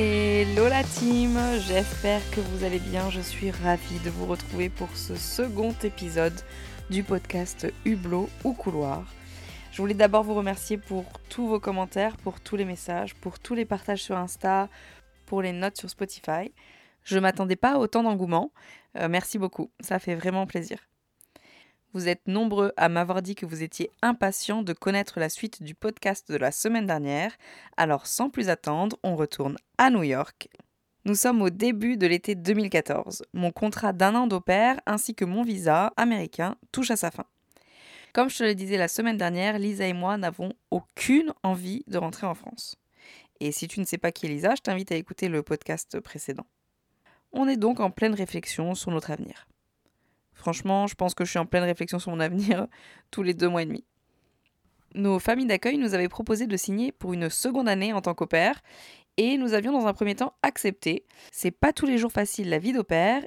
Hello la team, j'espère que vous allez bien, je suis ravie de vous retrouver pour ce second épisode du podcast Hublot ou Couloir. Je voulais d'abord vous remercier pour tous vos commentaires, pour tous les messages, pour tous les partages sur Insta, pour les notes sur Spotify. Je m'attendais pas à autant d'engouement, euh, merci beaucoup, ça fait vraiment plaisir. Vous êtes nombreux à m'avoir dit que vous étiez impatients de connaître la suite du podcast de la semaine dernière, alors sans plus attendre, on retourne à New York. Nous sommes au début de l'été 2014. Mon contrat d'un an d'au pair ainsi que mon visa américain touche à sa fin. Comme je te le disais la semaine dernière, Lisa et moi n'avons aucune envie de rentrer en France. Et si tu ne sais pas qui est Lisa, je t'invite à écouter le podcast précédent. On est donc en pleine réflexion sur notre avenir. Franchement, je pense que je suis en pleine réflexion sur mon avenir tous les deux mois et demi. Nos familles d'accueil nous avaient proposé de signer pour une seconde année en tant qu'au et nous avions dans un premier temps accepté. C'est pas tous les jours facile la vie d'au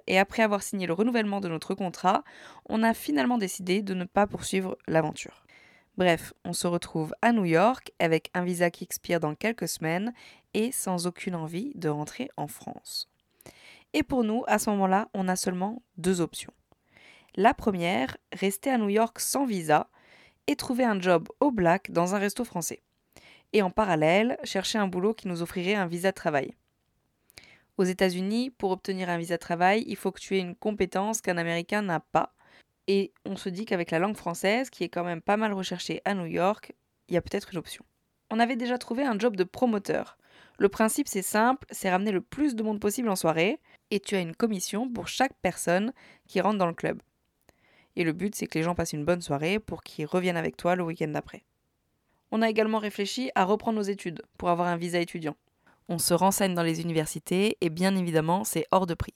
et après avoir signé le renouvellement de notre contrat, on a finalement décidé de ne pas poursuivre l'aventure. Bref, on se retrouve à New York avec un visa qui expire dans quelques semaines et sans aucune envie de rentrer en France. Et pour nous, à ce moment-là, on a seulement deux options. La première, rester à New York sans visa et trouver un job au black dans un resto français. Et en parallèle, chercher un boulot qui nous offrirait un visa de travail. Aux États-Unis, pour obtenir un visa de travail, il faut que tu aies une compétence qu'un Américain n'a pas. Et on se dit qu'avec la langue française, qui est quand même pas mal recherchée à New York, il y a peut-être une option. On avait déjà trouvé un job de promoteur. Le principe c'est simple, c'est ramener le plus de monde possible en soirée, et tu as une commission pour chaque personne qui rentre dans le club. Et le but, c'est que les gens passent une bonne soirée pour qu'ils reviennent avec toi le week-end d'après. On a également réfléchi à reprendre nos études pour avoir un visa étudiant. On se renseigne dans les universités et bien évidemment, c'est hors de prix.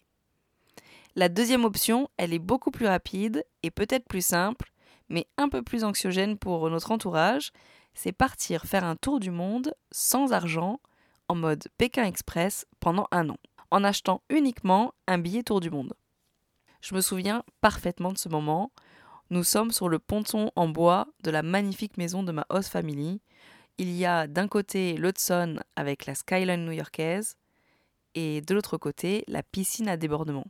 La deuxième option, elle est beaucoup plus rapide et peut-être plus simple, mais un peu plus anxiogène pour notre entourage, c'est partir faire un tour du monde sans argent, en mode Pékin Express, pendant un an, en achetant uniquement un billet tour du monde. Je me souviens parfaitement de ce moment. Nous sommes sur le ponton en bois de la magnifique maison de ma host family. Il y a d'un côté l'Hudson avec la skyline new-yorkaise et de l'autre côté la piscine à débordement.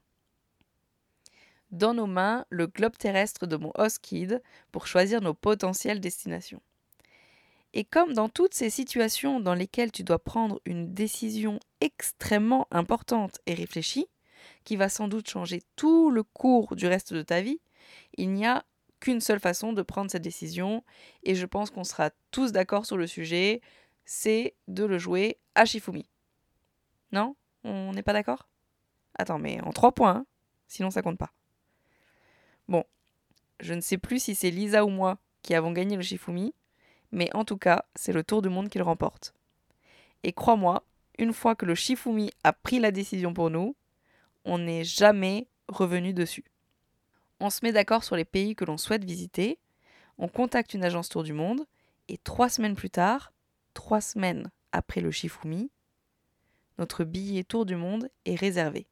Dans nos mains, le globe terrestre de mon host kid pour choisir nos potentielles destinations. Et comme dans toutes ces situations dans lesquelles tu dois prendre une décision extrêmement importante et réfléchie, qui va sans doute changer tout le cours du reste de ta vie, il n'y a qu'une seule façon de prendre cette décision, et je pense qu'on sera tous d'accord sur le sujet, c'est de le jouer à Shifumi. Non? On n'est pas d'accord? Attends, mais en trois points, hein sinon ça compte pas. Bon, je ne sais plus si c'est Lisa ou moi qui avons gagné le Shifumi, mais en tout cas, c'est le tour du monde qui le remporte. Et crois-moi, une fois que le Shifumi a pris la décision pour nous, on n'est jamais revenu dessus. On se met d'accord sur les pays que l'on souhaite visiter, on contacte une agence Tour du Monde, et trois semaines plus tard, trois semaines après le Shifumi, notre billet Tour du Monde est réservé.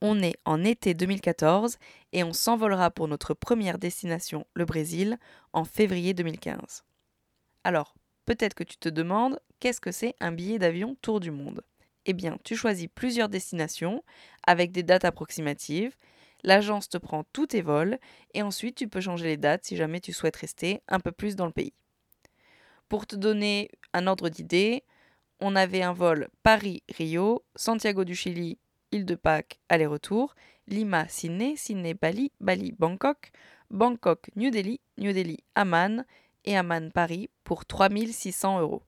On est en été 2014 et on s'envolera pour notre première destination, le Brésil, en février 2015. Alors, peut-être que tu te demandes qu'est-ce que c'est un billet d'avion Tour du Monde? Eh bien, tu choisis plusieurs destinations avec des dates approximatives. L'agence te prend tous tes vols et ensuite tu peux changer les dates si jamais tu souhaites rester un peu plus dans le pays. Pour te donner un ordre d'idée, on avait un vol Paris-Rio, Santiago du Chili, île de Pâques, aller-retour, Lima-Sydney, Sydney-Bali, Bali-Bangkok, Bangkok-New Delhi, New Delhi-Amman et Amman-Paris pour 3600 euros.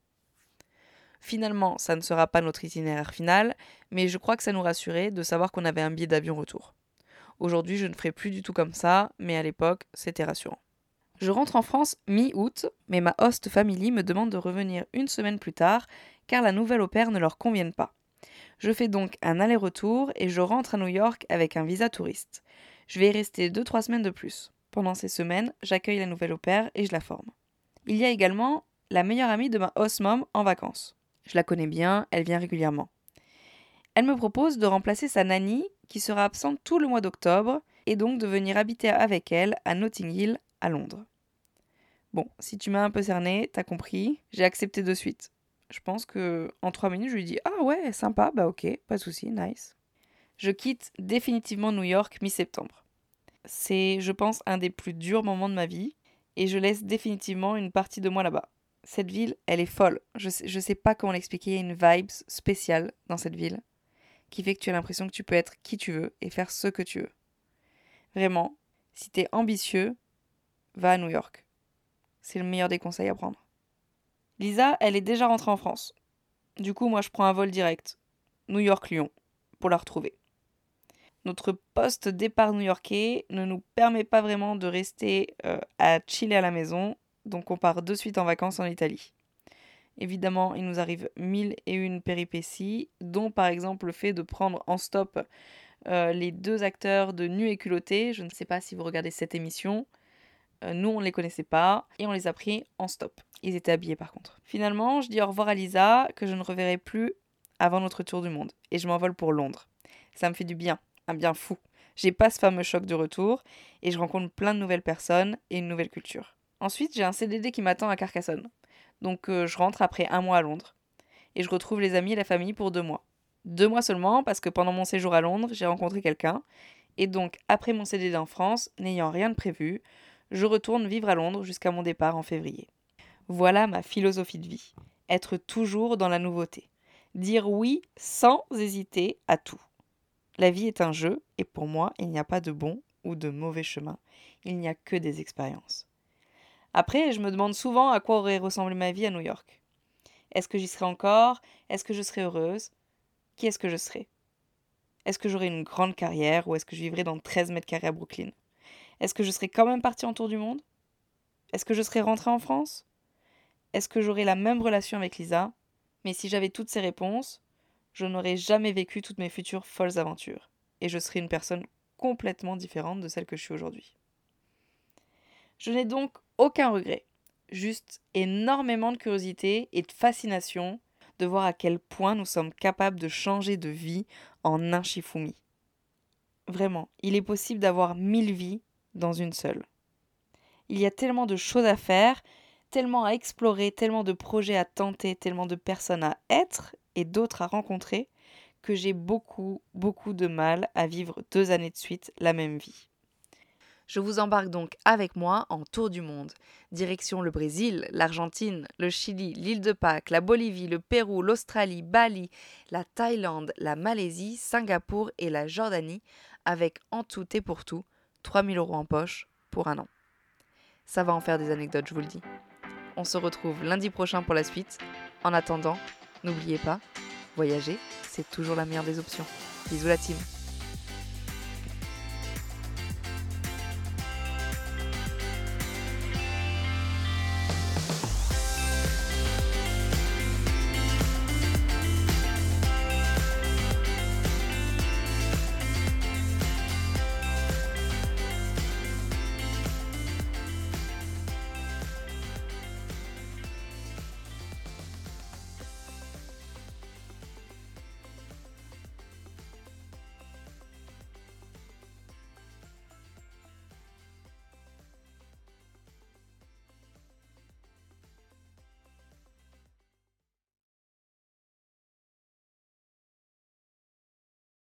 Finalement, ça ne sera pas notre itinéraire final, mais je crois que ça nous rassurait de savoir qu'on avait un billet d'avion retour. Aujourd'hui, je ne ferai plus du tout comme ça, mais à l'époque, c'était rassurant. Je rentre en France mi-août, mais ma host family me demande de revenir une semaine plus tard, car la nouvelle au ne leur convient pas. Je fais donc un aller-retour et je rentre à New York avec un visa touriste. Je vais y rester 2-3 semaines de plus. Pendant ces semaines, j'accueille la nouvelle au et je la forme. Il y a également la meilleure amie de ma host mom en vacances. Je la connais bien, elle vient régulièrement. Elle me propose de remplacer sa nanny, qui sera absente tout le mois d'octobre, et donc de venir habiter avec elle à Notting Hill, à Londres. Bon, si tu m'as un peu cerné, t'as compris, j'ai accepté de suite. Je pense que en trois minutes, je lui dis Ah ouais, sympa, bah ok, pas de souci, nice. Je quitte définitivement New York mi-septembre. C'est, je pense, un des plus durs moments de ma vie et je laisse définitivement une partie de moi là-bas. Cette ville, elle est folle. Je sais, sais pas comment l'expliquer. Il y a une vibe spéciale dans cette ville qui fait que tu as l'impression que tu peux être qui tu veux et faire ce que tu veux. Vraiment, si tu es ambitieux, va à New York. C'est le meilleur des conseils à prendre. Lisa, elle est déjà rentrée en France. Du coup, moi, je prends un vol direct. New York-Lyon, pour la retrouver. Notre poste départ new-yorkais ne nous permet pas vraiment de rester euh, à chiller à la maison, donc on part de suite en vacances en Italie. Évidemment, il nous arrive mille et une péripéties, dont par exemple le fait de prendre en stop euh, les deux acteurs de Nu et culotté. Je ne sais pas si vous regardez cette émission. Euh, nous, on ne les connaissait pas et on les a pris en stop. Ils étaient habillés par contre. Finalement, je dis au revoir à Lisa, que je ne reverrai plus avant notre tour du monde. Et je m'envole pour Londres. Ça me fait du bien, un bien fou. J'ai pas ce fameux choc de retour et je rencontre plein de nouvelles personnes et une nouvelle culture. Ensuite, j'ai un CDD qui m'attend à Carcassonne. Donc euh, je rentre après un mois à Londres. Et je retrouve les amis et la famille pour deux mois. Deux mois seulement parce que pendant mon séjour à Londres, j'ai rencontré quelqu'un. Et donc, après mon CDD en France, n'ayant rien de prévu, je retourne vivre à Londres jusqu'à mon départ en février. Voilà ma philosophie de vie. Être toujours dans la nouveauté. Dire oui sans hésiter à tout. La vie est un jeu et pour moi, il n'y a pas de bon ou de mauvais chemin. Il n'y a que des expériences. Après, je me demande souvent à quoi aurait ressemblé ma vie à New York. Est-ce que j'y serais encore? Est-ce que je serais heureuse? Qui est-ce que je serais? Est-ce que j'aurais une grande carrière ou est-ce que je vivrais dans 13 mètres carrés à Brooklyn? Est-ce que je serais quand même partie en tour du monde? Est-ce que je serais rentrée en France? Est-ce que j'aurais la même relation avec Lisa? Mais si j'avais toutes ces réponses, je n'aurais jamais vécu toutes mes futures folles aventures. Et je serais une personne complètement différente de celle que je suis aujourd'hui. Je n'ai donc aucun regret, juste énormément de curiosité et de fascination de voir à quel point nous sommes capables de changer de vie en un Shifumi. Vraiment, il est possible d'avoir mille vies dans une seule. Il y a tellement de choses à faire, tellement à explorer, tellement de projets à tenter, tellement de personnes à être et d'autres à rencontrer, que j'ai beaucoup, beaucoup de mal à vivre deux années de suite la même vie. Je vous embarque donc avec moi en tour du monde. Direction le Brésil, l'Argentine, le Chili, l'île de Pâques, la Bolivie, le Pérou, l'Australie, Bali, la Thaïlande, la Malaisie, Singapour et la Jordanie, avec en tout et pour tout 3000 euros en poche pour un an. Ça va en faire des anecdotes, je vous le dis. On se retrouve lundi prochain pour la suite. En attendant, n'oubliez pas, voyager, c'est toujours la meilleure des options. Bisous la team